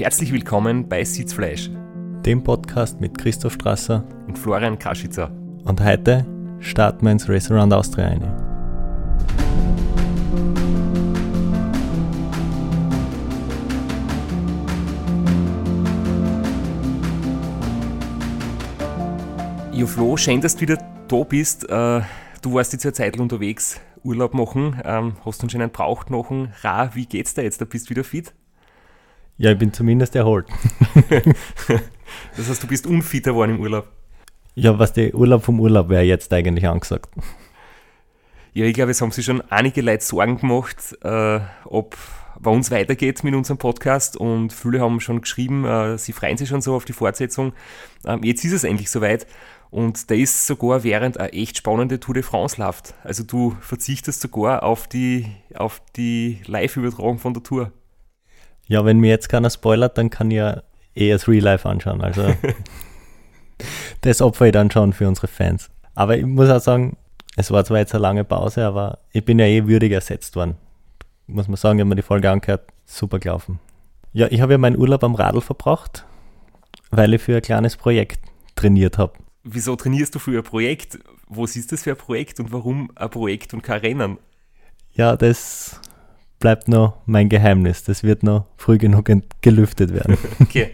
Herzlich willkommen bei Sitzfleisch, dem Podcast mit Christoph Strasser und Florian Kaschitzer. Und heute starten wir ins Restaurant Austria ein. Jo Flo, schön, dass du wieder da bist. Äh, du warst jetzt eine Zeit unterwegs, Urlaub machen, ähm, hast einen schönen Brauch machen. Ra, wie geht's dir jetzt? Da bist du wieder fit? Ja, ich bin zumindest erholt. das heißt, du bist unfitter geworden im Urlaub? Ja, was der Urlaub vom Urlaub wäre jetzt eigentlich angesagt. Ja, ich glaube, es haben sich schon einige Leute Sorgen gemacht, äh, ob bei uns weitergeht mit unserem Podcast und viele haben schon geschrieben, äh, sie freuen sich schon so auf die Fortsetzung. Ähm, jetzt ist es endlich soweit und da ist sogar während eine echt spannende Tour de France läuft. Also du verzichtest sogar auf die, auf die Live-Übertragung von der Tour. Ja, wenn mir jetzt keiner spoilert, dann kann ich ja eher das Real Life anschauen. Also das opfer ich dann schon für unsere Fans. Aber ich muss auch sagen, es war zwar jetzt eine lange Pause, aber ich bin ja eh würdig ersetzt worden. Muss man sagen, wenn man die Folge angehört, super gelaufen. Ja, ich habe ja meinen Urlaub am Radl verbracht, weil ich für ein kleines Projekt trainiert habe. Wieso trainierst du für ein Projekt? Was ist das für ein Projekt und warum ein Projekt und kein Rennen? Ja, das bleibt noch mein Geheimnis. Das wird noch früh genug gelüftet werden. Okay.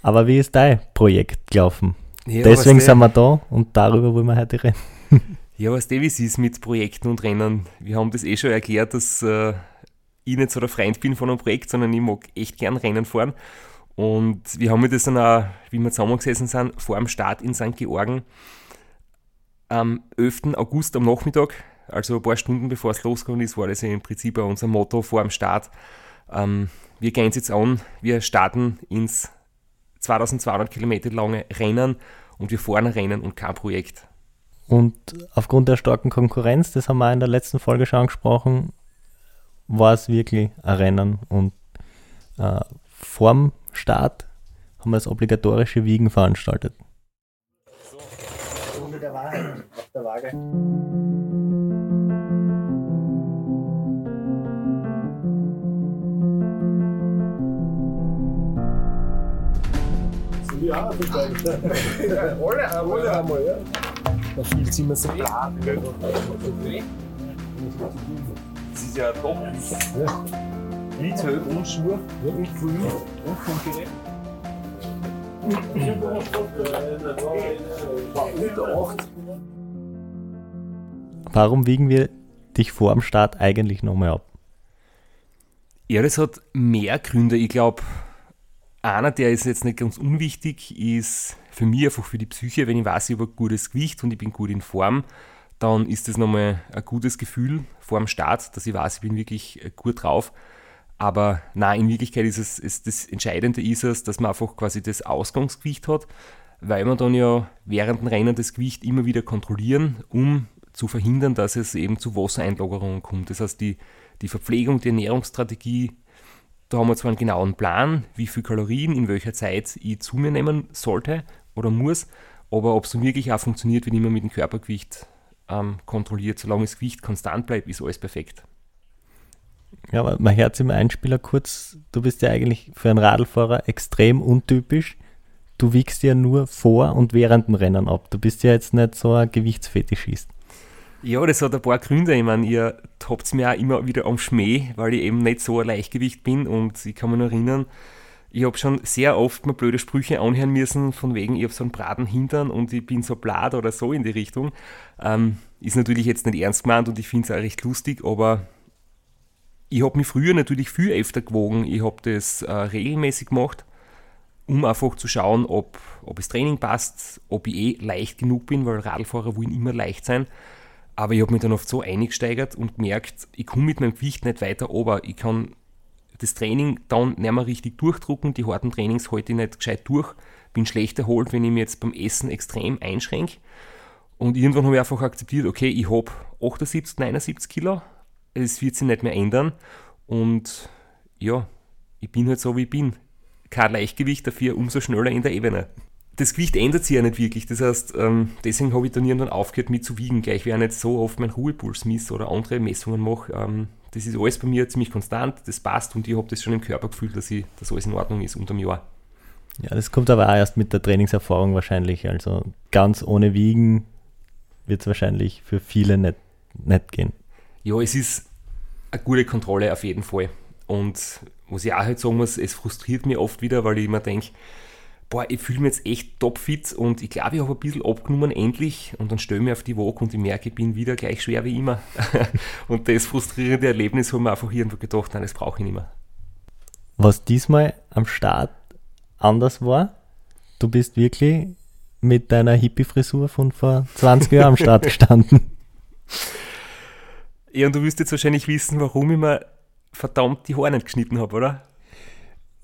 Aber wie ist dein Projekt gelaufen? Ja, Deswegen sind wir da und darüber wollen wir heute reden. Ja, was du, wie es ist mit Projekten und Rennen. Wir haben das eh schon erklärt, dass äh, ich nicht so der Freund bin von einem Projekt, sondern ich mag echt gern Rennen fahren. Und wir haben das dann auch, wie wir zusammengesessen sind, vor dem Start in St. Georgen am 11. August am Nachmittag also ein paar Stunden bevor es losgegangen ist, war das ja im Prinzip auch unser Motto vor dem Start. Ähm, wir gehen es jetzt an, wir starten ins 2200 Kilometer lange Rennen und wir fahren ein Rennen und kein Projekt. Und aufgrund der starken Konkurrenz, das haben wir in der letzten Folge schon angesprochen, war es wirklich ein Rennen und äh, vorm Start haben wir das obligatorische Wiegen veranstaltet. So, der Wahrheit auf der Waage. Ja, total. alle einmal. Alle einmal, ja. Da fühlt sich immer so plan. Das ist ja top. Ja. Liedhöhe und Schuhe und Grün und Funkgerät. Unter 8. Warum wiegen wir dich vor dem Start eigentlich nochmal ab? Ja, das hat mehr Gründe. Ich glaube, einer, der ist jetzt nicht ganz unwichtig, ist für mich einfach für die Psyche, wenn ich weiß, ich habe ein gutes Gewicht und ich bin gut in Form, dann ist das nochmal ein gutes Gefühl vor dem Start, dass ich weiß, ich bin wirklich äh, gut drauf. Aber nein, in Wirklichkeit ist es, ist das Entscheidende ist es, dass man einfach quasi das Ausgangsgewicht hat, weil man dann ja während dem Rennen das Gewicht immer wieder kontrollieren, um zu verhindern, dass es eben zu Wassereinlagerungen kommt. Das heißt, die, die Verpflegung, die Ernährungsstrategie da haben wir zwar einen genauen Plan, wie viel Kalorien in welcher Zeit ich zu mir nehmen sollte oder muss, aber ob es wirklich auch funktioniert, wenn ich immer mit dem Körpergewicht ähm, kontrolliert, solange das Gewicht konstant bleibt, ist alles perfekt. Ja, aber mein Herz im Einspieler kurz, du bist ja eigentlich für einen Radlfahrer extrem untypisch. Du wiegst ja nur vor und während dem Rennen ab. Du bist ja jetzt nicht so ein Gewichtsfetischist. Ja, das hat ein paar Gründe. Ich meine, ihr habt mir auch immer wieder am Schmäh, weil ich eben nicht so ein Leichtgewicht bin und ich kann mich noch erinnern, ich habe schon sehr oft mal blöde Sprüche anhören müssen, von wegen, ich habe so einen Braten Hintern und ich bin so blad oder so in die Richtung. Ähm, ist natürlich jetzt nicht ernst gemeint und ich finde es auch recht lustig, aber ich habe mich früher natürlich viel öfter gewogen. Ich habe das äh, regelmäßig gemacht, um einfach zu schauen, ob, ob das Training passt, ob ich eh leicht genug bin, weil Radlfahrer wollen immer leicht sein. Aber ich habe mich dann oft so eingesteigert und gemerkt, ich komme mit meinem Gewicht nicht weiter aber Ich kann das Training dann nicht mehr richtig durchdrucken, die harten Trainings halte ich nicht gescheit durch, bin schlecht erholt, wenn ich mich jetzt beim Essen extrem einschränke. Und irgendwann habe ich einfach akzeptiert, okay, ich habe 78, 79 Kilo, es wird sich nicht mehr ändern. Und ja, ich bin halt so, wie ich bin. Kein Leichtgewicht, dafür umso schneller in der Ebene das Gewicht ändert sich ja nicht wirklich. Das heißt, ähm, deswegen habe ich dann irgendwann aufgehört mit zu wiegen, gleich wie ich nicht so oft meinen Ruhepuls misst oder andere Messungen mache. Ähm, das ist alles bei mir ziemlich konstant, das passt und ich habe das schon im Körper gefühlt, dass, ich, dass alles in Ordnung ist unterm Jahr. Ja, das kommt aber auch erst mit der Trainingserfahrung wahrscheinlich. Also ganz ohne Wiegen wird es wahrscheinlich für viele nicht, nicht gehen. Ja, es ist eine gute Kontrolle auf jeden Fall. Und was ich auch halt sagen muss, es frustriert mich oft wieder, weil ich immer denke, boah, ich fühle mich jetzt echt topfit und ich glaube, ich habe ein bisschen abgenommen endlich und dann stelle ich mich auf die Waage und ich merke, ich bin wieder gleich schwer wie immer. und das frustrierende Erlebnis habe ich mir einfach irgendwo gedacht, nein, das brauche ich nicht mehr. Was diesmal am Start anders war, du bist wirklich mit deiner Hippie-Frisur von vor 20 Jahren am Start gestanden. Ja, und du wirst jetzt wahrscheinlich wissen, warum ich mir verdammt die Haare nicht geschnitten habe, oder?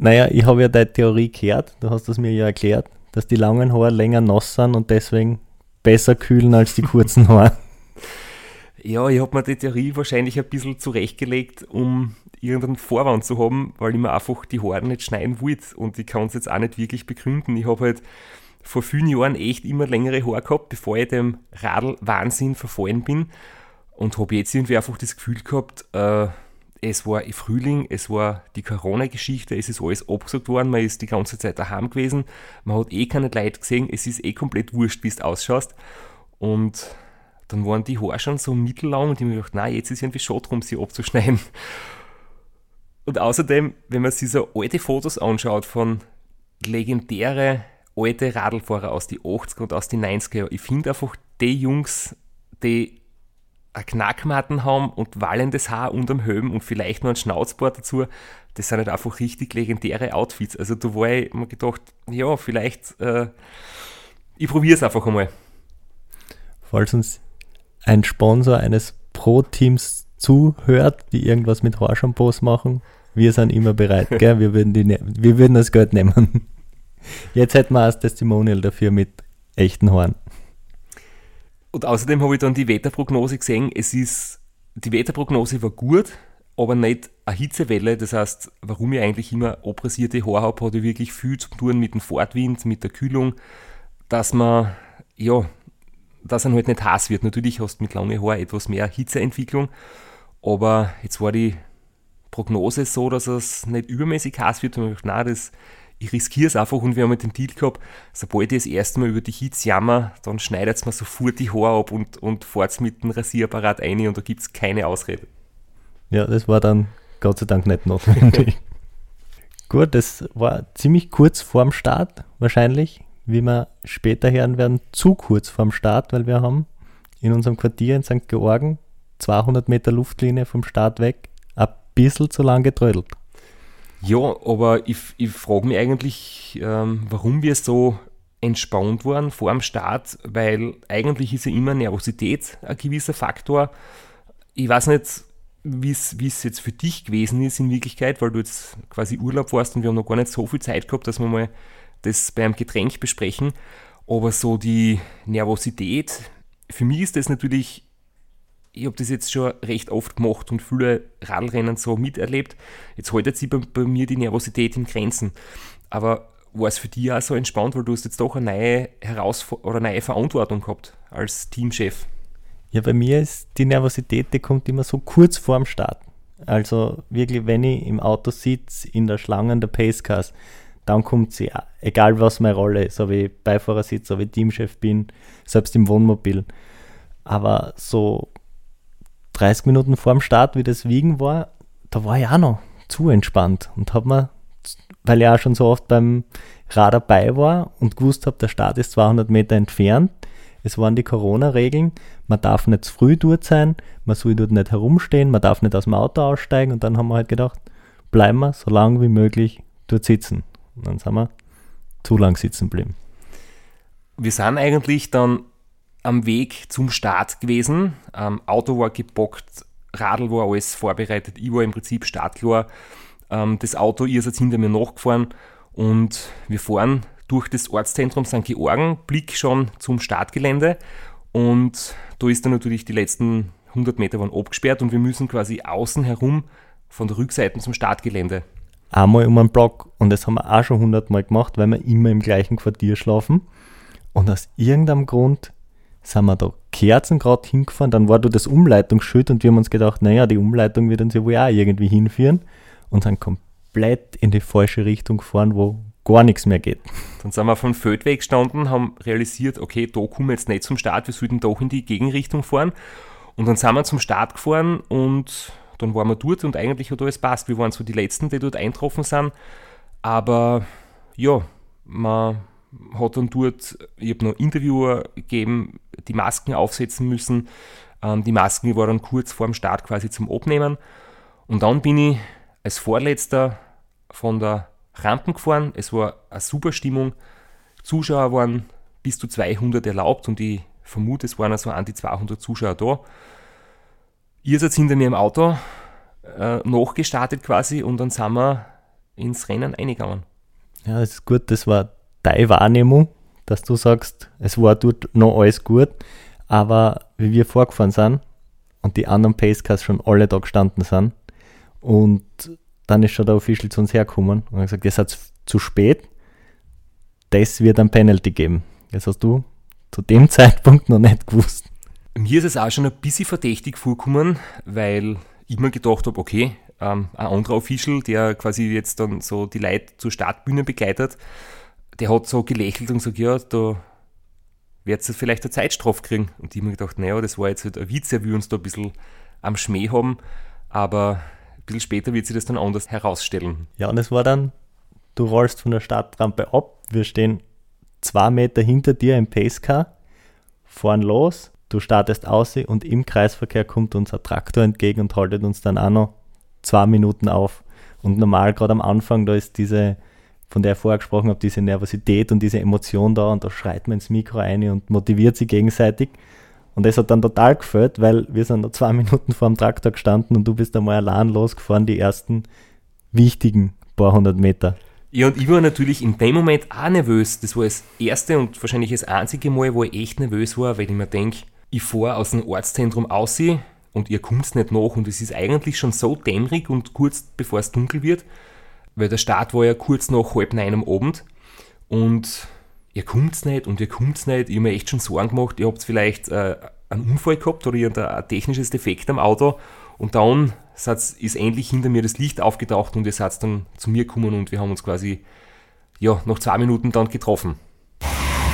Naja, ich habe ja deine Theorie gehört, du hast das mir ja erklärt, dass die langen Haare länger nass sind und deswegen besser kühlen als die kurzen Haare. Ja, ich habe mir die Theorie wahrscheinlich ein bisschen zurechtgelegt, um irgendeinen Vorwand zu haben, weil ich mir einfach die Haare nicht schneiden wollte und ich kann es jetzt auch nicht wirklich begründen. Ich habe halt vor vielen Jahren echt immer längere Haare gehabt, bevor ich dem Radl-Wahnsinn verfallen bin und habe jetzt irgendwie einfach das Gefühl gehabt, äh, es war Frühling, es war die Corona-Geschichte, es ist alles abgesagt worden, man ist die ganze Zeit daheim gewesen, man hat eh keine Leute gesehen, es ist eh komplett wurscht, wie du ausschaust. Und dann waren die Haare schon so mittellang und ich habe mir gedacht, nein, jetzt ist irgendwie schade drum, sie abzuschneiden. Und außerdem, wenn man sich so alte Fotos anschaut von legendäre alte Radlfahrer aus die 80er und aus die 90er, ich finde einfach die Jungs, die eine Knackmatten haben und wallendes Haar unterm Helm und vielleicht noch ein Schnauzbart dazu, das sind halt einfach richtig legendäre Outfits. Also da war ich mir gedacht, ja, vielleicht, äh, ich probiere es einfach einmal. Falls uns ein Sponsor eines Pro-Teams zuhört, die irgendwas mit Haarshampoos machen, wir sind immer bereit, gell? Wir, würden die, ne-, wir würden das Geld nehmen. Jetzt hätten wir als Testimonial dafür mit echten Haaren. Und außerdem habe ich dann die Wetterprognose gesehen. Es ist, die Wetterprognose war gut, aber nicht eine Hitzewelle. Das heißt, warum ich eigentlich immer abrasierte Haare habe, hatte ich wirklich viel zu tun mit dem Fortwind, mit der Kühlung, dass man, ja, dass er halt nicht heiß wird. Natürlich hast du mit langen Haaren etwas mehr Hitzeentwicklung, aber jetzt war die Prognose so, dass es nicht übermäßig heiß wird. Und ich dachte, nein, das ich riskiere es einfach und wir haben mit dem Deal gehabt, sobald ich das erste Mal über die Hits jammer, dann schneidet es mir sofort die Haare ab und, und fahrt mit dem Rasierapparat ein und da gibt es keine Ausrede. Ja, das war dann Gott sei Dank nicht notwendig. Gut, das war ziemlich kurz vorm Start, wahrscheinlich, wie wir später hören werden, zu kurz vorm Start, weil wir haben in unserem Quartier in St. Georgen 200 Meter Luftlinie vom Start weg ein bisschen zu lang getrödelt. Ja, aber ich, ich frage mich eigentlich, ähm, warum wir so entspannt waren vor dem Start, weil eigentlich ist ja immer Nervosität ein gewisser Faktor. Ich weiß nicht, wie es jetzt für dich gewesen ist in Wirklichkeit, weil du jetzt quasi Urlaub warst und wir haben noch gar nicht so viel Zeit gehabt, dass wir mal das beim Getränk besprechen. Aber so die Nervosität, für mich ist das natürlich ich habe das jetzt schon recht oft gemacht und viele Radlrennen so miterlebt. Jetzt haltet sich bei, bei, mir die Nervosität in Grenzen. Aber war es für dich auch so entspannt, weil du hast jetzt doch eine neue Herausforderung oder neue Verantwortung gehabt als Teamchef? Ja, bei mir ist die Nervosität, die kommt immer so kurz vorm Start. Also wirklich, wenn ich im Auto sitze, in der Schlange der Pacecars, dann kommt sie, egal was meine Rolle ist, ob ich Beifahrersitz, ob ich Teamchef bin, selbst im Wohnmobil. Aber so 30 Minuten vor dem Start, wie das Wiegen war, da war ich auch noch zu entspannt und habe mir, weil ich auch schon so oft beim Rad dabei war und gewusst habe, der Start ist 200 Meter entfernt, es waren die Corona-Regeln, man darf nicht zu früh dort sein, man soll dort nicht herumstehen, man darf nicht aus dem Auto aussteigen und dann haben wir halt gedacht, bleiben wir so lange wie möglich dort sitzen. Und dann sind wir zu lang sitzen geblieben. Wir sind eigentlich dann am Weg zum Start gewesen. Ähm, Auto war gebockt, Radl war alles vorbereitet, ich war im Prinzip startklar. Ähm, das Auto, ihr seid hinter mir nachgefahren und wir fahren durch das Ortszentrum St. Georgen, Blick schon zum Startgelände und da ist dann natürlich die letzten 100 Meter waren abgesperrt und wir müssen quasi außen herum von der Rückseite zum Startgelände. Einmal um einen Block und das haben wir auch schon 100 Mal gemacht, weil wir immer im gleichen Quartier schlafen und aus irgendeinem Grund sind wir da Kerzen gerade hingefahren, dann war da das Umleitungsschild und wir haben uns gedacht, naja, die Umleitung wird uns ja wohl auch irgendwie hinführen und sind komplett in die falsche Richtung gefahren, wo gar nichts mehr geht. Dann sind wir vom Feldweg gestanden, haben realisiert, okay, da kommen wir jetzt nicht zum Start, wir sollten doch in die Gegenrichtung fahren. Und dann sind wir zum Start gefahren und dann waren wir dort und eigentlich hat alles passt. Wir waren so die Letzten, die dort eintroffen sind. Aber ja, man hat dann dort, ich habe noch Interviewer gegeben, die Masken aufsetzen müssen. Ähm, die Masken waren kurz vor dem Start quasi zum Abnehmen. Und dann bin ich als Vorletzter von der Rampen gefahren. Es war eine super Stimmung. Zuschauer waren bis zu 200 erlaubt und ich vermute, es waren also an die 200 Zuschauer da. Ihr seid hinter mir im Auto äh, nachgestartet quasi und dann sind wir ins Rennen eingegangen. Ja, das ist gut, das war deine Wahrnehmung, dass du sagst, es war dort noch alles gut, aber wie wir vorgefahren sind und die anderen Pacecars schon alle da gestanden sind und dann ist schon der Official zu uns hergekommen und hat gesagt, ihr seid zu spät, das wird ein Penalty geben. Das hast du zu dem Zeitpunkt noch nicht gewusst. Mir ist es auch schon ein bisschen verdächtig vorgekommen, weil ich mir gedacht habe, okay, ähm, ein anderer Official, der quasi jetzt dann so die Leute zur Startbühne begleitet, der hat so gelächelt und gesagt, ja, da wird es vielleicht eine Zeitstrafe kriegen. Und ich habe mir gedacht, naja, das war jetzt halt ein Witz, er will uns da ein bisschen am Schmäh haben, aber ein bisschen später wird sich das dann anders herausstellen. Ja, und es war dann, du rollst von der Startrampe ab, wir stehen zwei Meter hinter dir im Pacecar, fahren los, du startest aus und im Kreisverkehr kommt uns ein Traktor entgegen und haltet uns dann auch noch zwei Minuten auf. Und normal, gerade am Anfang, da ist diese, von der ich vorher gesprochen habe, diese Nervosität und diese Emotion da und da schreit man ins Mikro ein und motiviert sich gegenseitig. Und das hat dann total gefällt, weil wir sind da zwei Minuten vor dem Traktor gestanden und du bist einmal allein losgefahren, die ersten wichtigen paar hundert Meter. Ja, und ich war natürlich in dem Moment auch nervös. Das war das erste und wahrscheinlich das einzige Mal, wo ich echt nervös war, weil ich mir denke, ich fahre aus dem Ortszentrum aus und ihr kommt nicht nach und es ist eigentlich schon so dämmerig und kurz bevor es dunkel wird, weil der Start war ja kurz nach halb neun am Abend und ihr kommt nicht und ihr kommt nicht. Ich habe mir echt schon Sorgen gemacht, ihr habt vielleicht äh, einen Unfall gehabt oder ein technisches Defekt am Auto und dann ist endlich hinter mir das Licht aufgetaucht und ihr seid dann zu mir gekommen und wir haben uns quasi ja, nach zwei Minuten dann getroffen.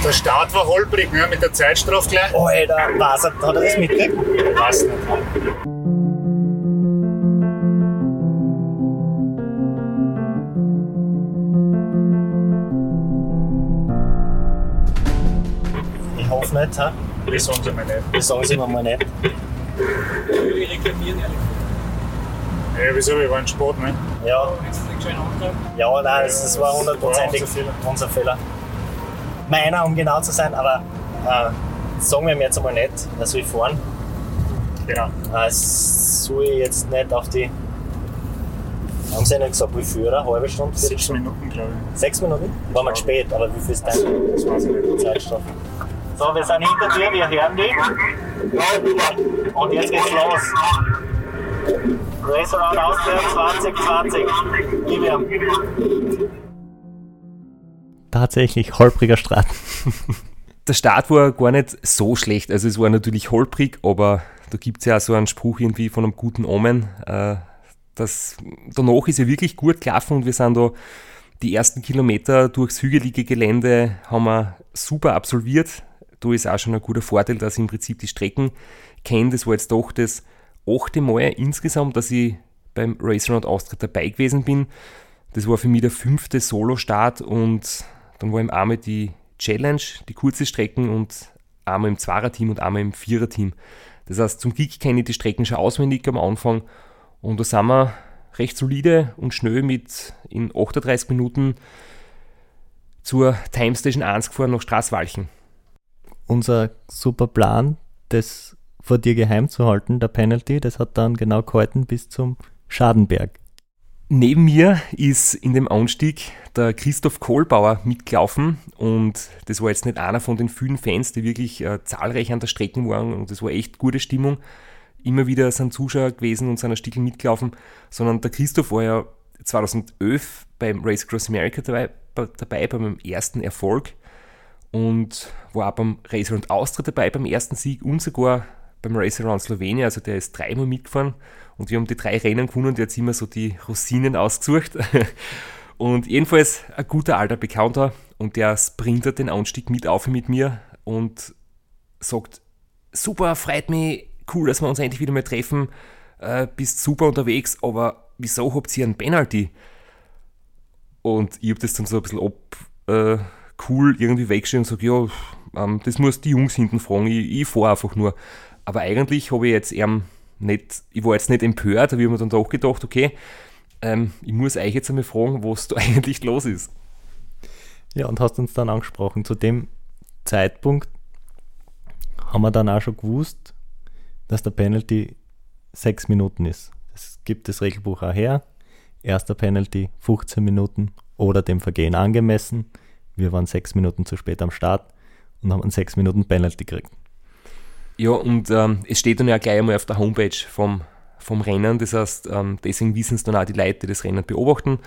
Der Start war holprig, ne, mit der Zeitstrafe gleich. Alter, was, hat er das mitgekriegt? Weiß nicht. Nicht, ha? Das sagen sie mir nicht. Das sagen sie mir mal nicht. Ja, wieso? Wir waren Sport, ne? Ja. Ja, nein, das, das war hundertprozentig unser Fehler. unser Fehler. Meiner, um genau zu sein, aber äh, sagen wir ihm jetzt einmal nicht, er soll fahren. Genau. Äh, soll jetzt nicht auf die. Haben sie nicht gesagt, wie viel, oder? Halbe Stunde? Sechs Minuten, glaube ich. Sechs Minuten? War mal spät, aber wie viel ist dein Das weiß ich nicht. Zeitstrafe? So, wir sind hinter dir, wir hören dich. Und jetzt geht's los. Race Around Austria 2020. Gib ihm. Tatsächlich holpriger Start. Der Start war gar nicht so schlecht. Also es war natürlich holprig, aber da gibt es ja auch so einen Spruch irgendwie von einem guten Omen. Äh, das, danach ist ja wirklich gut gelaufen und wir sind da die ersten Kilometer durchs hügelige Gelände haben wir super absolviert. Da ist auch schon ein guter Vorteil, dass ich im Prinzip die Strecken kenne. Das war jetzt doch das achte Mal insgesamt, dass ich beim Race Around Austria dabei gewesen bin. Das war für mich der fünfte Solo-Start und dann war im einmal die Challenge, die kurze Strecken und einmal im Zweierteam und einmal im Viererteam. Das heißt, zum Kick kenne ich die Strecken schon auswendig am Anfang und da sind wir recht solide und schnell mit in 38 Minuten zur Time Station 1 gefahren nach Straßwalchen. Unser super Plan, das vor dir geheim zu halten, der Penalty, das hat dann genau gehalten bis zum Schadenberg. Neben mir ist in dem Anstieg der Christoph Kohlbauer mitgelaufen und das war jetzt nicht einer von den vielen Fans, die wirklich äh, zahlreich an der Strecke waren und das war echt gute Stimmung. Immer wieder sind Zuschauer gewesen und sind ein Stück mitgelaufen, sondern der Christoph war ja 2011 beim Race Across America dabei, dabei bei meinem ersten Erfolg und war auch beim Race Around Austria dabei beim ersten Sieg und sogar beim Race Around Slowenien. Also der ist dreimal mitgefahren und wir haben die drei Rennen gewonnen und jetzt immer so die Rosinen ausgesucht. Und jedenfalls ein guter alter Bekannter und der sprintet den Anstieg mit auf mit mir und sagt, super, freut mich, cool, dass wir uns endlich wieder mal treffen, äh, bist super unterwegs, aber wieso habt ihr einen Penalty? Und ich habe das dann so ein bisschen ab, äh, cool irgendwie weggestellt und sage, ja, ähm, das muss die Jungs hinten fragen, ich, ich fahre einfach nur. Aber eigentlich habe ich jetzt ähm, nicht, ich war jetzt nicht empört, aber ich habe mir dann doch gedacht, okay, ähm, ich muss euch jetzt einmal fragen, was da eigentlich los ist. Ja, und hast uns dann angesprochen, zu dem Zeitpunkt haben wir dann auch schon gewusst, dass der Penalty sechs Minuten ist. Es gibt das Regelbuch auch her. Erster Penalty 15 Minuten oder dem Vergehen angemessen. Wir waren sechs Minuten zu spät am Start und haben einen sechs Minuten Penalty gekriegt. Ja, und ähm, es steht dann ja gleich einmal auf der Homepage vom, vom Rennen. Das heißt, ähm, deswegen wissen es dann auch die Leute, die das Rennen beobachten.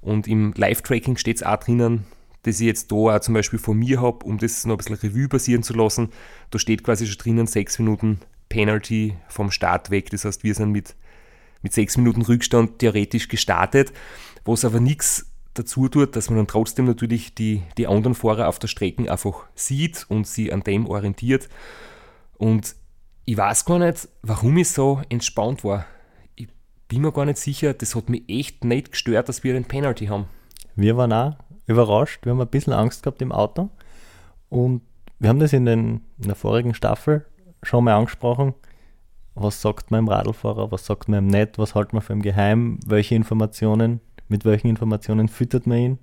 Und im Live-Tracking steht es auch drinnen, das ich jetzt da auch zum Beispiel von mir habe, um das noch ein bisschen Revue passieren zu lassen. Da steht quasi schon drinnen sechs Minuten Penalty vom Start weg. Das heißt, wir sind mit, mit sechs Minuten Rückstand theoretisch gestartet, was aber nichts dazu tut, dass man dann trotzdem natürlich die, die anderen Fahrer auf der Strecke einfach sieht und sie an dem orientiert. Und ich weiß gar nicht, warum ich so entspannt war. Ich bin mir gar nicht sicher, das hat mich echt nicht gestört, dass wir einen Penalty haben. Wir waren auch überrascht, wir haben ein bisschen Angst gehabt im Auto und wir haben das in, den, in der vorigen Staffel schon mal angesprochen. Was sagt man im Radlfahrer, was sagt man im Net, was hält man für im Geheim, welche Informationen, mit welchen Informationen füttert man ihn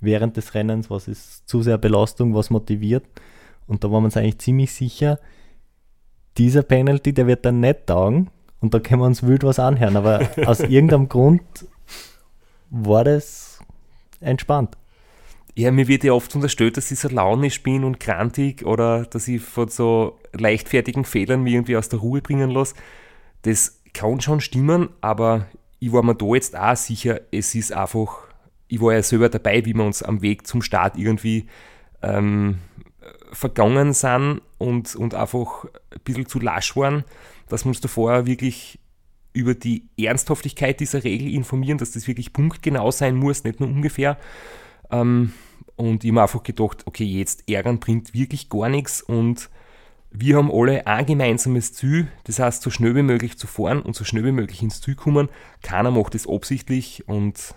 während des Rennens, was ist zu sehr Belastung, was motiviert. Und da war man uns eigentlich ziemlich sicher, dieser Penalty, der wird dann nicht taugen und da können wir uns wild was anhören. Aber aus irgendeinem Grund war das entspannt. Ja, mir wird ja oft unterstellt, dass ich so launisch bin und krantig oder dass ich von so leichtfertigen Fehlern mich irgendwie aus der Ruhe bringen lasse. Das kann schon stimmen, aber ich war mir da jetzt auch sicher, es ist einfach, ich war ja selber dabei, wie wir uns am Weg zum Start irgendwie ähm, vergangen sind und, und einfach ein bisschen zu lasch waren, dass wir uns davor wirklich über die Ernsthaftigkeit dieser Regel informieren, dass das wirklich punktgenau sein muss, nicht nur ungefähr. Ähm, und ich habe einfach gedacht, okay, jetzt ärgern bringt wirklich gar nichts und wir haben alle ein gemeinsames Ziel, das heißt, so schnell wie möglich zu fahren und so schnell wie möglich ins Ziel kommen. Keiner macht das absichtlich und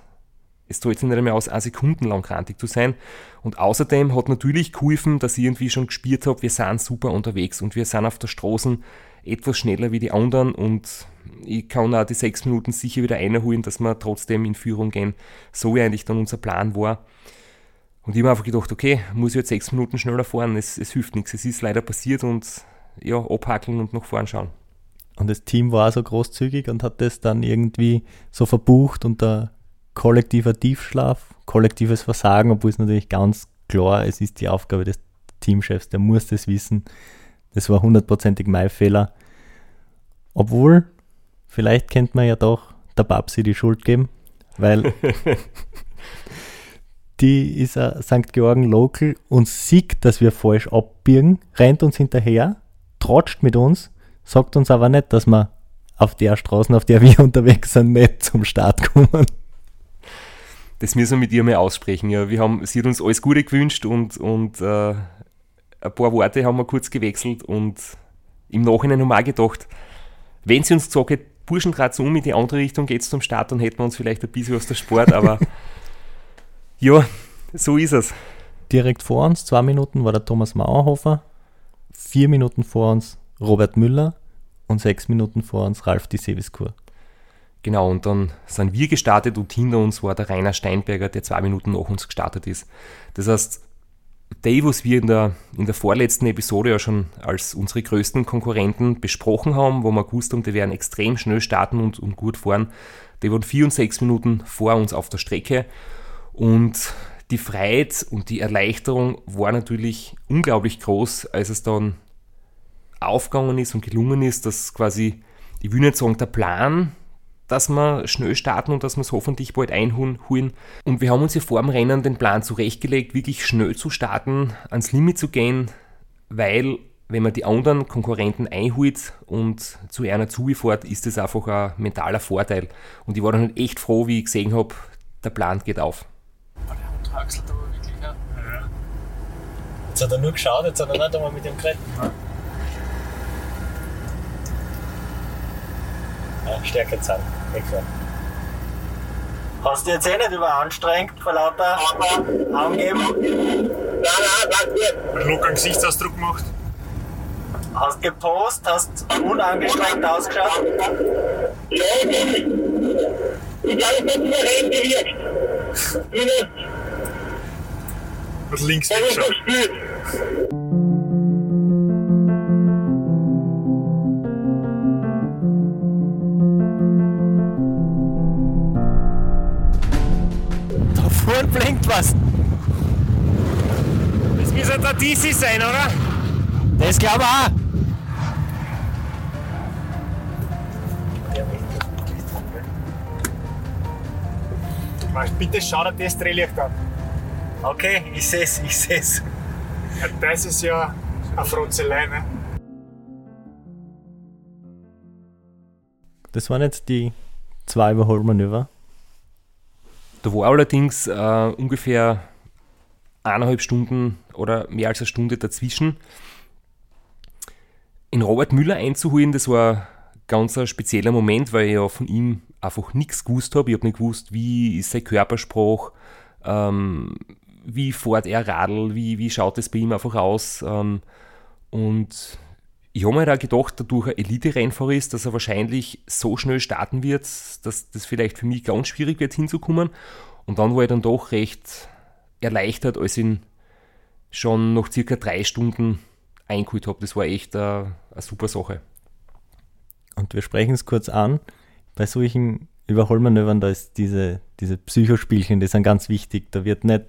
es zahlt sich nicht einmal aus, eine Sekunden lang krantig zu sein. Und außerdem hat natürlich geholfen, dass ich irgendwie schon gespürt habe, wir sind super unterwegs und wir sind auf der Straße etwas schneller wie die anderen und ich kann auch die sechs Minuten sicher wieder einholen, dass wir trotzdem in Führung gehen, so wie eigentlich dann unser Plan war. Und ich habe einfach gedacht, okay, muss ich jetzt sechs Minuten schneller fahren, es, es hilft nichts, es ist leider passiert und ja, abhackeln und nach vorn schauen. Und das Team war so großzügig und hat das dann irgendwie so verbucht unter kollektiver Tiefschlaf, kollektives Versagen, obwohl es natürlich ganz klar, es ist die Aufgabe des Teamchefs, der muss das wissen. Das war hundertprozentig mein Fehler. Obwohl, vielleicht könnte man ja doch der Babsi die Schuld geben, weil die ist ein St. Georgen Local und sieht, dass wir falsch abbiegen, rennt uns hinterher, trotscht mit uns, sagt uns aber nicht, dass wir auf der Straße, auf der wir unterwegs sind, nicht zum Start kommen das müssen wir mit ihr mal aussprechen. Ja, wir haben, sie hat uns alles Gute gewünscht und, und äh, ein paar Worte haben wir kurz gewechselt und im Nachhinein haben wir auch gedacht, wenn sie uns gesagt hätte, Burschen trat um, in die andere Richtung geht es zum Start, dann hätten wir uns vielleicht ein bisschen aus der Sport, aber ja, so ist es. Direkt vor uns, zwei Minuten, war der Thomas Mauerhofer, vier Minuten vor uns Robert Müller und sechs Minuten vor uns Ralf die Seviskur. Genau, und dann sind wir gestartet und hinter uns war der Rainer Steinberger, der zwei Minuten nach uns gestartet ist. Das heißt, die, was wir in der, in der vorletzten Episode ja schon als unsere größten Konkurrenten besprochen haben, wo wir gewusst haben, die werden extrem schnell starten und, und gut fahren, die waren vier und sechs Minuten vor uns auf der Strecke. Und die Freiheit und die Erleichterung war natürlich unglaublich groß, als es dann aufgegangen ist und gelungen ist, dass quasi, ich will nicht sagen, der Plan dass wir schnell starten und dass wir es hoffentlich bald einholen. Und wir haben uns ja vor dem Rennen den Plan zurechtgelegt, wirklich schnell zu starten, ans Limit zu gehen, weil wenn man die anderen Konkurrenten einholt und zu einer zufährt, ist das einfach ein mentaler Vorteil. Und ich war dann echt froh, wie ich gesehen habe, der Plan geht auf. Jetzt hat er nur geschaut, jetzt hat er nicht einmal mit dem geredet. Ja, Stärke zeigen. Wegfahren. Hast du jetzt eh nicht überanstrengt vor lauter Angeben? Einen lockeren Gesichtsausdruck gemacht. Hast gepostet, hast unangestrengt ausgeschaut? Ja, ich glaube, das hat mir gewirkt. Hat links gespürt. Da vorne blinkt was. Das müsste der DC sein, oder? Das glaube ich auch. Weißt, Bitte schau dir das Drehlicht an. Okay, ich seh's, ich seh's. Ja, das ist ja eine Frotzelei, ne? Das waren jetzt die zwei Überholmanöver. Da war allerdings äh, ungefähr eineinhalb Stunden oder mehr als eine Stunde dazwischen. In Robert Müller einzuholen, das war ganz ein spezieller Moment, weil ich ja von ihm einfach nichts gewusst habe. Ich habe nicht gewusst, wie ist sein Körpersprach, ähm, wie fährt er Radl, wie, wie schaut es bei ihm einfach aus. Ähm, und ich habe mir da gedacht, dadurch ein Elite-Rennfahrer ist, dass er wahrscheinlich so schnell starten wird, dass das vielleicht für mich ganz schwierig wird hinzukommen. Und dann war ich dann doch recht erleichtert, als ich ihn schon nach circa drei Stunden eingeholt habe. Das war echt eine, eine super Sache. Und wir sprechen es kurz an. Bei solchen Überholmanövern, da ist diese, diese Psychospielchen, die sind ganz wichtig. Da wird nicht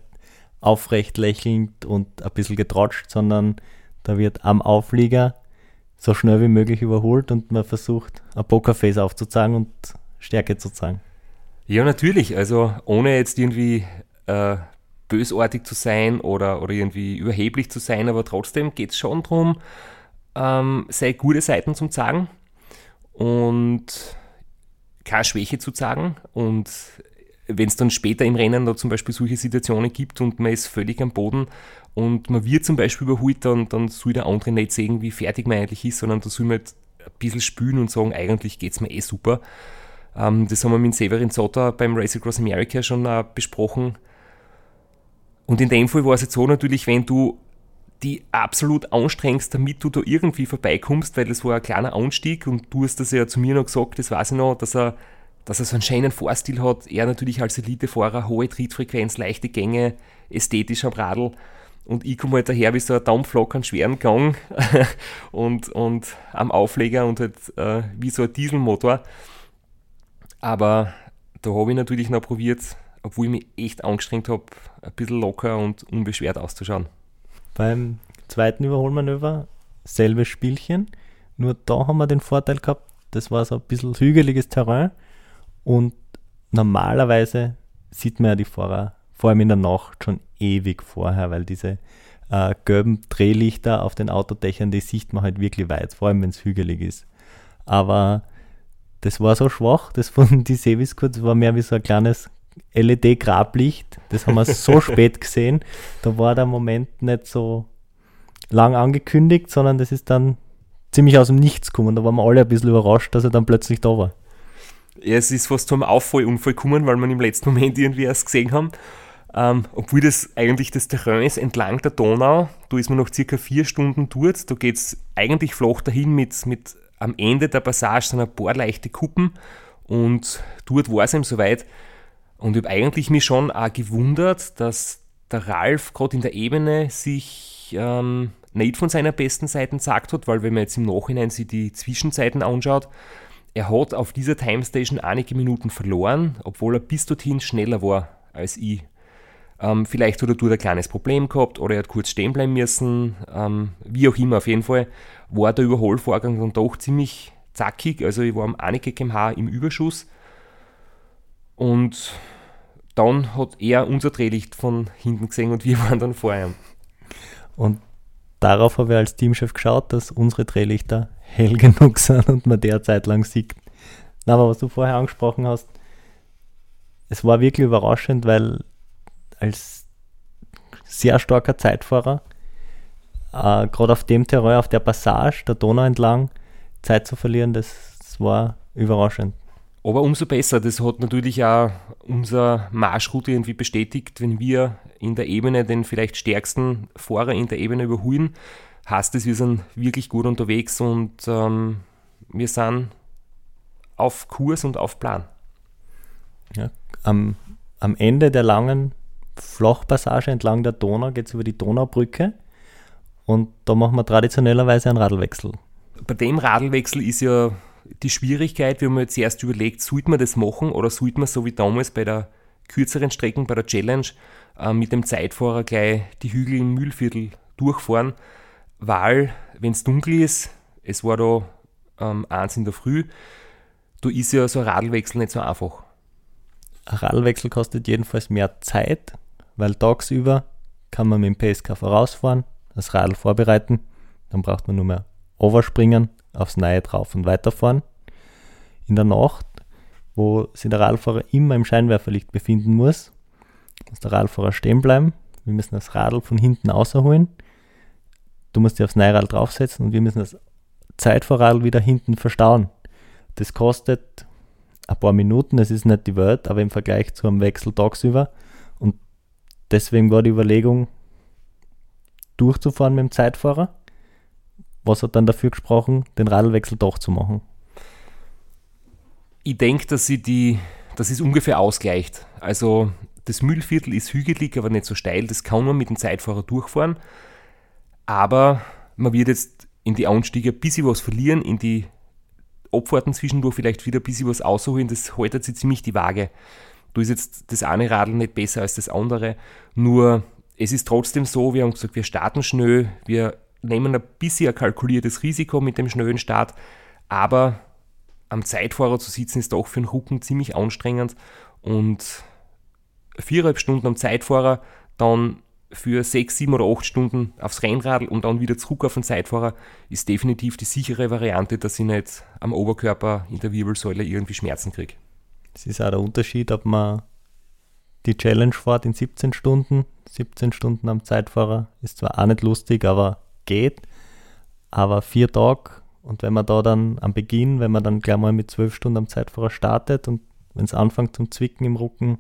aufrecht lächelnd und ein bisschen getratscht, sondern da wird am Auflieger so schnell wie möglich überholt und man versucht, ein Pokerface aufzuzeigen und Stärke zu zeigen. Ja, natürlich. Also ohne jetzt irgendwie äh, bösartig zu sein oder, oder irgendwie überheblich zu sein, aber trotzdem geht es schon darum, ähm, seine gute Seiten zu zeigen und keine Schwäche zu zeigen. Und wenn es dann später im Rennen da zum Beispiel solche Situationen gibt und man ist völlig am Boden und man wird zum Beispiel überholt, dann, dann soll der andere nicht sehen, wie fertig man eigentlich ist, sondern da soll man halt ein bisschen spülen und sagen, eigentlich geht es mir eh super. Ähm, das haben wir mit Severin Zotter beim Race Across America schon äh, besprochen. Und in dem Fall war es jetzt so natürlich, wenn du die absolut anstrengst, damit du da irgendwie vorbeikommst, weil das war ein kleiner Anstieg und du hast das ja zu mir noch gesagt, das weiß ich noch, dass er, dass er so einen schönen Fahrstil hat. Er natürlich als Elitefahrer, hohe Trittfrequenz, leichte Gänge, ästhetisch am. Und ich komme halt daher wie so ein Dampflok, einen schweren Gang und, und am Aufleger und halt äh, wie so ein Dieselmotor. Aber da habe ich natürlich noch probiert, obwohl ich mich echt angestrengt habe, ein bisschen locker und unbeschwert auszuschauen. Beim zweiten Überholmanöver selbes Spielchen, nur da haben wir den Vorteil gehabt, das war so ein bisschen hügeliges Terrain und normalerweise sieht man ja die Fahrer vor allem in der Nacht schon ewig vorher, weil diese äh, gelben Drehlichter auf den Autodächern, die sieht man halt wirklich weit, vor allem wenn es hügelig ist. Aber das war so schwach, das von die Sevis kurz war mehr wie so ein kleines LED-Grablicht. Das haben wir so spät gesehen. Da war der Moment nicht so lang angekündigt, sondern das ist dann ziemlich aus dem Nichts gekommen. Da waren wir alle ein bisschen überrascht, dass er dann plötzlich da war. Ja, es ist fast zum Auffallunfall gekommen, weil wir ihn im letzten Moment irgendwie erst gesehen haben. Ähm, obwohl das eigentlich das Terrain ist entlang der Donau, da ist man noch circa vier Stunden dort. Da geht es eigentlich flach dahin mit, mit am Ende der Passage sind ein paar leichte Kuppen und dort war es ihm soweit. Und ich habe eigentlich mich schon auch gewundert, dass der Ralf gerade in der Ebene sich ähm, nicht von seiner besten Seite gesagt hat, weil wenn man jetzt im Nachhinein sich die Zwischenzeiten anschaut, er hat auf dieser Timestation einige Minuten verloren, obwohl er bis dorthin schneller war als ich. Ähm, vielleicht hat er dort ein kleines Problem gehabt oder er hat kurz stehen bleiben müssen. Ähm, wie auch immer, auf jeden Fall war der Überholvorgang dann doch ziemlich zackig. Also ich war um einige kmh im Überschuss. Und dann hat er unser Drehlicht von hinten gesehen und wir waren dann vor ihm. Und darauf habe ich als Teamchef geschaut, dass unsere Drehlichter hell genug sind und man der Zeit lang sieht. Na, aber was du vorher angesprochen hast, es war wirklich überraschend, weil als sehr starker Zeitfahrer, äh, gerade auf dem Terrain, auf der Passage der Donau entlang, Zeit zu verlieren, das war überraschend. Aber umso besser, das hat natürlich auch unsere Marschroute irgendwie bestätigt, wenn wir in der Ebene den vielleicht stärksten Fahrer in der Ebene überholen, heißt es, wir sind wirklich gut unterwegs und ähm, wir sind auf Kurs und auf Plan. Ja, am, am Ende der langen Flachpassage entlang der Donau geht es über die Donaubrücke und da machen wir traditionellerweise einen Radlwechsel. Bei dem Radlwechsel ist ja die Schwierigkeit, wir haben jetzt erst überlegt, sollte man das machen oder sollte man so wie damals bei der kürzeren Strecken, bei der Challenge, äh, mit dem Zeitfahrer gleich die Hügel im Mühlviertel durchfahren, weil, wenn es dunkel ist, es war da ähm, eins in der Früh, da ist ja so ein Radlwechsel nicht so einfach. Ein Radlwechsel kostet jedenfalls mehr Zeit, weil tagsüber kann man mit dem PSK vorausfahren, das Radl vorbereiten, dann braucht man nur mehr overspringen, aufs Neue drauf und weiterfahren. In der Nacht, wo sich der Radfahrer immer im Scheinwerferlicht befinden muss, muss der Radfahrer stehen bleiben. Wir müssen das Radl von hinten außerholen. Du musst dir aufs Neurad draufsetzen und wir müssen das Zeitfahrradl wieder hinten verstauen. Das kostet ein paar Minuten, es ist nicht die Welt, aber im Vergleich zu einem Wechsel tagsüber. Und deswegen war die Überlegung, durchzufahren mit dem Zeitfahrer was hat dann dafür gesprochen, den Radlwechsel doch zu machen? Ich denke, dass sie die, dass es ungefähr ausgleicht. Also das Müllviertel ist hügelig, aber nicht so steil. Das kann man mit dem Zeitfahrer durchfahren. Aber man wird jetzt in die Anstiege ein bisschen was verlieren, in die Abfahrten zwischendurch vielleicht wieder ein bisschen was ausholen. Das haltet sich ziemlich die Waage. Da ist jetzt das eine Radl nicht besser als das andere. Nur es ist trotzdem so, wir haben gesagt, wir starten schnell, wir nehmen ein bisschen ein kalkuliertes Risiko mit dem schnellen Start, aber am Zeitfahrer zu sitzen ist doch für den Rücken ziemlich anstrengend und viereinhalb Stunden am Zeitfahrer, dann für sechs, sieben oder acht Stunden aufs Rennradl und dann wieder zurück auf den Zeitfahrer ist definitiv die sichere Variante, dass ich nicht am Oberkörper in der Wirbelsäule irgendwie Schmerzen kriege. Es ist auch der Unterschied, ob man die Challenge fährt in 17 Stunden. 17 Stunden am Zeitfahrer ist zwar auch nicht lustig, aber geht. Aber vier Tage und wenn man da dann am Beginn, wenn man dann gleich mal mit zwölf Stunden am Zeitfahrer startet und wenn es anfängt zum Zwicken im Rücken,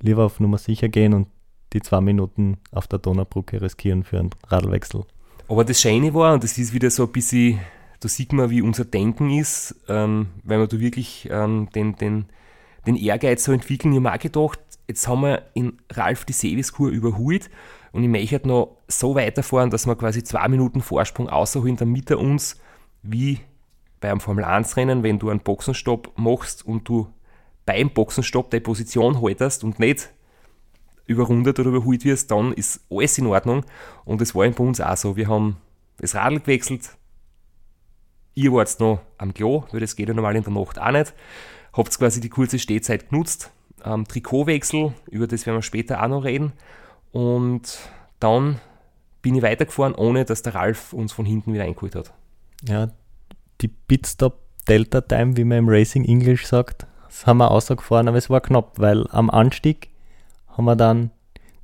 lieber auf Nummer sicher gehen und die zwei Minuten auf der Donaubrücke riskieren für einen Radlwechsel. Aber das Scheine war, und das ist wieder so ein bisschen, da sieht man, wie unser Denken ist, ähm, weil wir da wirklich ähm, den, den, den Ehrgeiz so entwickeln. Ich habe auch gedacht, jetzt haben wir in Ralf die Seviskur überholt und ich möchte noch so weiterfahren, dass wir quasi zwei Minuten Vorsprung außerholen, damit er uns, wie bei einem Formel-1-Rennen, wenn du einen Boxenstopp machst und du beim Boxenstopp deine Position haltest und nicht überrundet oder überholt wirst, dann ist alles in Ordnung. Und das war bei uns auch so. Wir haben das Radl gewechselt. Ihr wart noch am Klo, weil das geht ja normal in der Nacht auch nicht. Habt quasi die kurze Stehzeit genutzt. Ähm, Trikotwechsel, über das werden wir später auch noch reden. Und dann bin ich weitergefahren, ohne dass der Ralf uns von hinten wieder eingeholt hat. Ja, die Pitstop Delta Time, wie man im Racing English sagt, das haben wir ausgefahren, aber es war knapp, weil am Anstieg haben wir dann,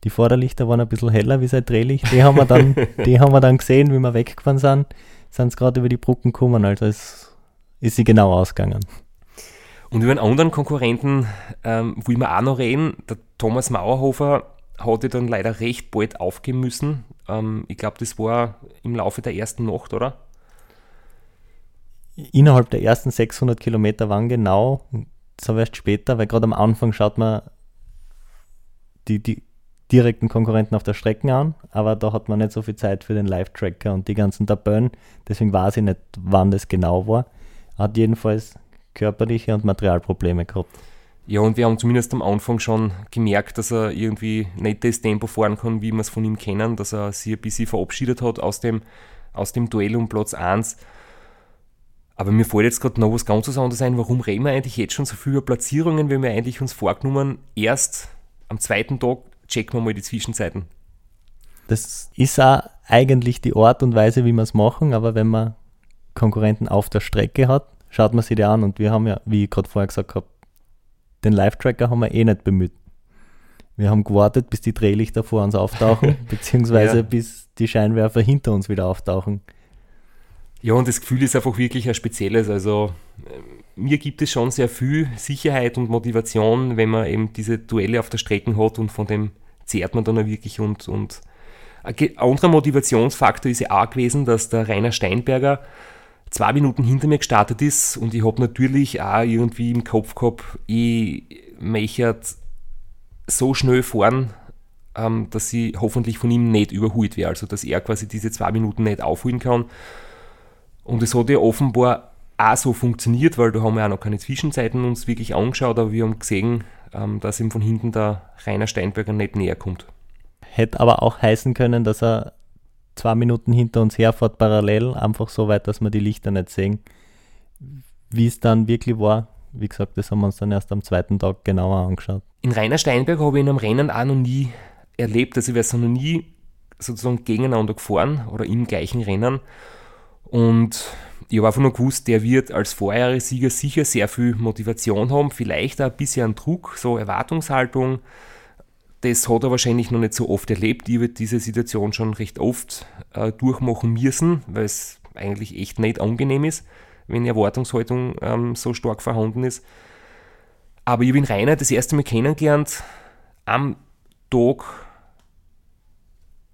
die Vorderlichter waren ein bisschen heller wie sein Drehlicht, die haben wir dann, die haben wir dann gesehen, wie wir weggefahren sind, sind es gerade über die Brücken gekommen, also es ist sie genau ausgegangen. Und über einen anderen Konkurrenten ähm, will man auch noch reden, der Thomas Mauerhofer hat ich dann leider recht bald aufgeben müssen. Ähm, ich glaube, das war im Laufe der ersten Nacht, oder? Innerhalb der ersten 600 Kilometer waren genau, das habe ich erst später, weil gerade am Anfang schaut man die, die direkten Konkurrenten auf der Strecke an, aber da hat man nicht so viel Zeit für den Live-Tracker und die ganzen Tabellen, deswegen weiß ich nicht, wann das genau war. Hat jedenfalls körperliche und Materialprobleme gehabt. Ja, und wir haben zumindest am Anfang schon gemerkt, dass er irgendwie nicht das Tempo fahren kann, wie wir es von ihm kennen, dass er sich ein bisschen verabschiedet hat aus dem, aus dem Duell um Platz 1. Aber mir fällt jetzt gerade noch was ganz anderes ein. Warum reden wir eigentlich jetzt schon so viel über Platzierungen, wenn wir eigentlich uns vorgenommen, erst am zweiten Tag checken wir mal die Zwischenzeiten. Das ist auch eigentlich die Art und Weise, wie wir es machen, aber wenn man Konkurrenten auf der Strecke hat, schaut man sich die an und wir haben ja, wie ich gerade vorher gesagt habe, den Live-Tracker haben wir eh nicht bemüht. Wir haben gewartet, bis die Drehlichter vor uns auftauchen, beziehungsweise ja. bis die Scheinwerfer hinter uns wieder auftauchen. Ja, und das Gefühl ist einfach wirklich ein spezielles. Also äh, mir gibt es schon sehr viel Sicherheit und Motivation, wenn man eben diese Duelle auf der Strecke hat und von dem zehrt man dann auch wirklich und, und ein anderer Motivationsfaktor ist ja auch gewesen, dass der Rainer Steinberger zwei Minuten hinter mir gestartet ist und ich habe natürlich auch irgendwie im Kopf gehabt, ich möchte so schnell fahren, ähm, dass ich hoffentlich von ihm nicht überholt werde, also dass er quasi diese zwei Minuten nicht aufholen kann. Und es hat ja offenbar auch so funktioniert, weil da haben wir auch noch keine Zwischenzeiten uns wirklich angeschaut, aber wir haben gesehen, ähm, dass ihm von hinten der Rainer Steinberger nicht näher kommt. Hätte aber auch heißen können, dass er zwei Minuten hinter uns herfährt, parallel, einfach so weit, dass wir die Lichter nicht sehen. Wie es dann wirklich war, wie gesagt, das haben wir uns dann erst am zweiten Tag genauer angeschaut. In Rainer Steinberg habe ich in einem Rennen auch noch nie erlebt, also wir sind noch nie sozusagen gegeneinander gefahren oder im gleichen Rennen. Und ich habe einfach nur gewusst, der wird als Vorjahressieger sicher sehr viel Motivation haben, vielleicht auch ein bisschen Druck, so Erwartungshaltung. Das hat er wahrscheinlich noch nicht so oft erlebt. Ich wird diese Situation schon recht oft äh, durchmachen müssen, weil es eigentlich echt nicht angenehm ist, wenn Erwartungshaltung ähm, so stark vorhanden ist. Aber ich habe ihn Rainer das erste Mal kennengelernt am Tag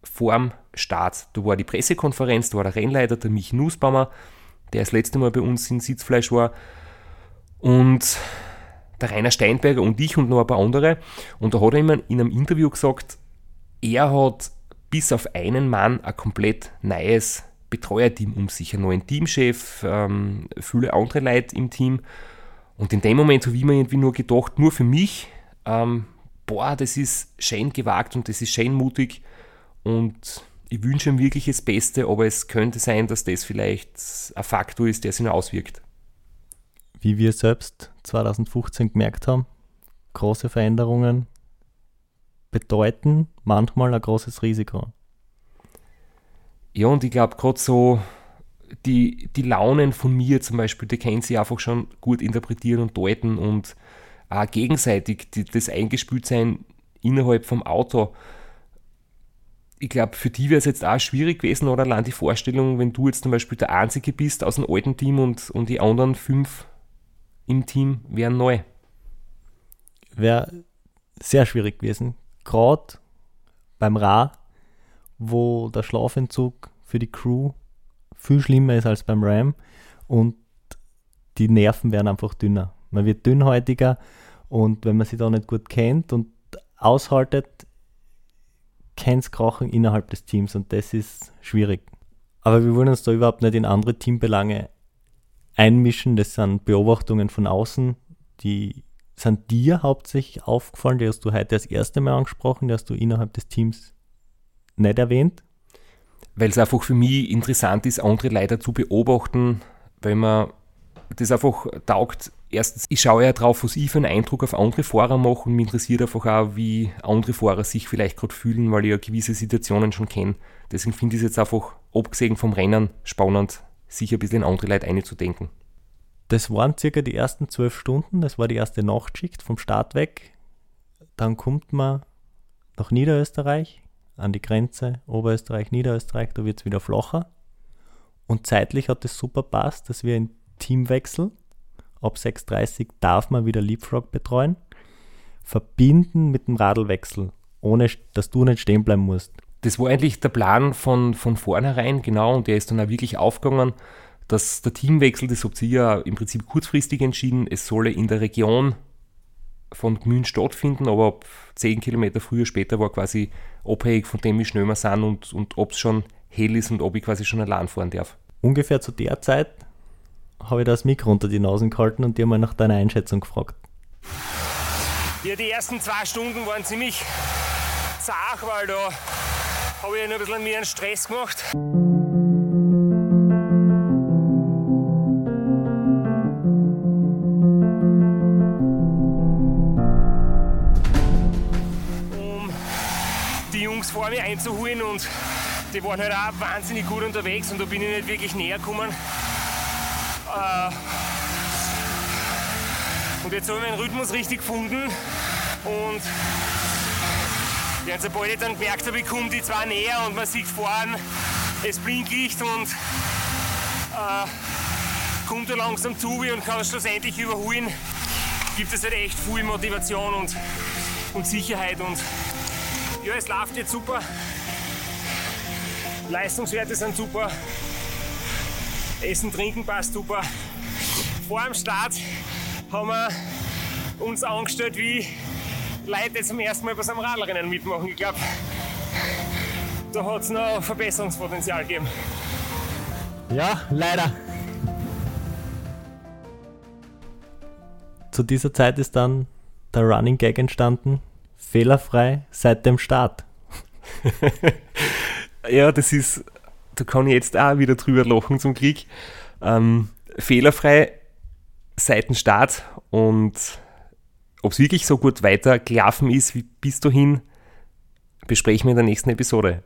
vorm Start. Da war die Pressekonferenz, da war der Rennleiter, der Mich Nussbaumer, der das letzte Mal bei uns in Sitzfleisch war. Und der Rainer Steinberger und ich und noch ein paar andere. Und da hat er immer in einem Interview gesagt, er hat bis auf einen Mann ein komplett neues Betreuerteam um sich, einen neuen Teamchef, ähm, viele andere Leute im Team. Und in dem Moment habe ich mir irgendwie nur gedacht, nur für mich, ähm, boah, das ist schön gewagt und das ist schön mutig und ich wünsche ihm wirklich das Beste, aber es könnte sein, dass das vielleicht ein Faktor ist, der sich noch auswirkt wie wir selbst 2015 gemerkt haben, große Veränderungen bedeuten manchmal ein großes Risiko. Ja, und ich glaube, gerade so die, die Launen von mir zum Beispiel, die können sie einfach schon gut interpretieren und deuten und auch gegenseitig die, das Eingespültsein innerhalb vom Auto. Ich glaube, für die wäre es jetzt auch schwierig gewesen, oder allein die Vorstellung, wenn du jetzt zum Beispiel der Einzige bist aus dem alten Team und, und die anderen fünf im Team wären neu. Wäre sehr schwierig gewesen. Gerade beim Ra, wo der Schlafentzug für die Crew viel schlimmer ist als beim Ram und die Nerven werden einfach dünner. Man wird dünnhäutiger und wenn man sich da nicht gut kennt und aushaltet, kennt es Krachen innerhalb des Teams und das ist schwierig. Aber wir wollen uns da überhaupt nicht in andere Teambelange einmischen. Das sind Beobachtungen von außen, die sind dir hauptsächlich aufgefallen, die hast du heute das erste Mal angesprochen, die hast du innerhalb des Teams nicht erwähnt? Weil es einfach für mich interessant ist, andere Leute zu beobachten, weil man das einfach taugt. Erstens, ich schaue ja drauf, was ich für einen Eindruck auf andere Fahrer mache und mich interessiert einfach auch, wie andere Fahrer sich vielleicht gerade fühlen, weil ich ja gewisse Situationen schon kenne. Deswegen finde ich es jetzt einfach, abgesehen vom Rennen, spannend, sich ein bisschen in andere Leute einzudenken. Das waren circa die ersten zwölf Stunden, das war die erste Nachtschicht vom Start weg. Dann kommt man nach Niederösterreich, an die Grenze, Oberösterreich, Niederösterreich, da wird es wieder flacher. Und zeitlich hat es super passt, dass wir in Teamwechsel, ab 6.30 darf man wieder Leapfrog betreuen, verbinden mit dem Radlwechsel, ohne dass du nicht stehen bleiben musst das war eigentlich der Plan von, von vornherein, genau, und der ist dann auch wirklich aufgegangen, dass der Teamwechsel, das habt ihr ja im Prinzip kurzfristig entschieden, es solle in der Region von Gmünd stattfinden, aber ab 10 Kilometer früher, später war quasi abhängig von dem, wie schnell wir sind und, und ob es schon hell ist und ob ich quasi schon allein fahren darf. Ungefähr zu der Zeit habe ich das Mikro unter die Nasen gehalten und dir mal nach deiner Einschätzung gefragt. Ja, die ersten zwei Stunden waren ziemlich zart, weil da habe ich nur ein bisschen mehr Stress gemacht. Um die Jungs vor mir einzuholen und die waren halt auch wahnsinnig gut unterwegs und da bin ich nicht wirklich näher gekommen. Äh, und jetzt habe ich meinen Rhythmus richtig gefunden und ja, sobald ich dann gemerkt habe, ich komme die zwei näher und man sieht vorn das Blinklicht und äh, kommt da langsam zu und kann es schlussendlich überholen, gibt es halt echt viel Motivation und, und Sicherheit und ja, es läuft jetzt super. Leistungswerte sind super. Essen, Trinken passt super. Vor dem Start haben wir uns angestellt, wie Leute die zum ersten Mal bei so einem Radlrennen mitmachen. Ich glaube, da hat es noch Verbesserungspotenzial gegeben. Ja, leider. Zu dieser Zeit ist dann der Running Gag entstanden. Fehlerfrei seit dem Start. ja, das ist, da kann ich jetzt auch wieder drüber lachen zum Krieg. Ähm, fehlerfrei seit dem Start und ob es wirklich so gut weitergelaufen ist wie bis dahin, besprechen wir in der nächsten Episode.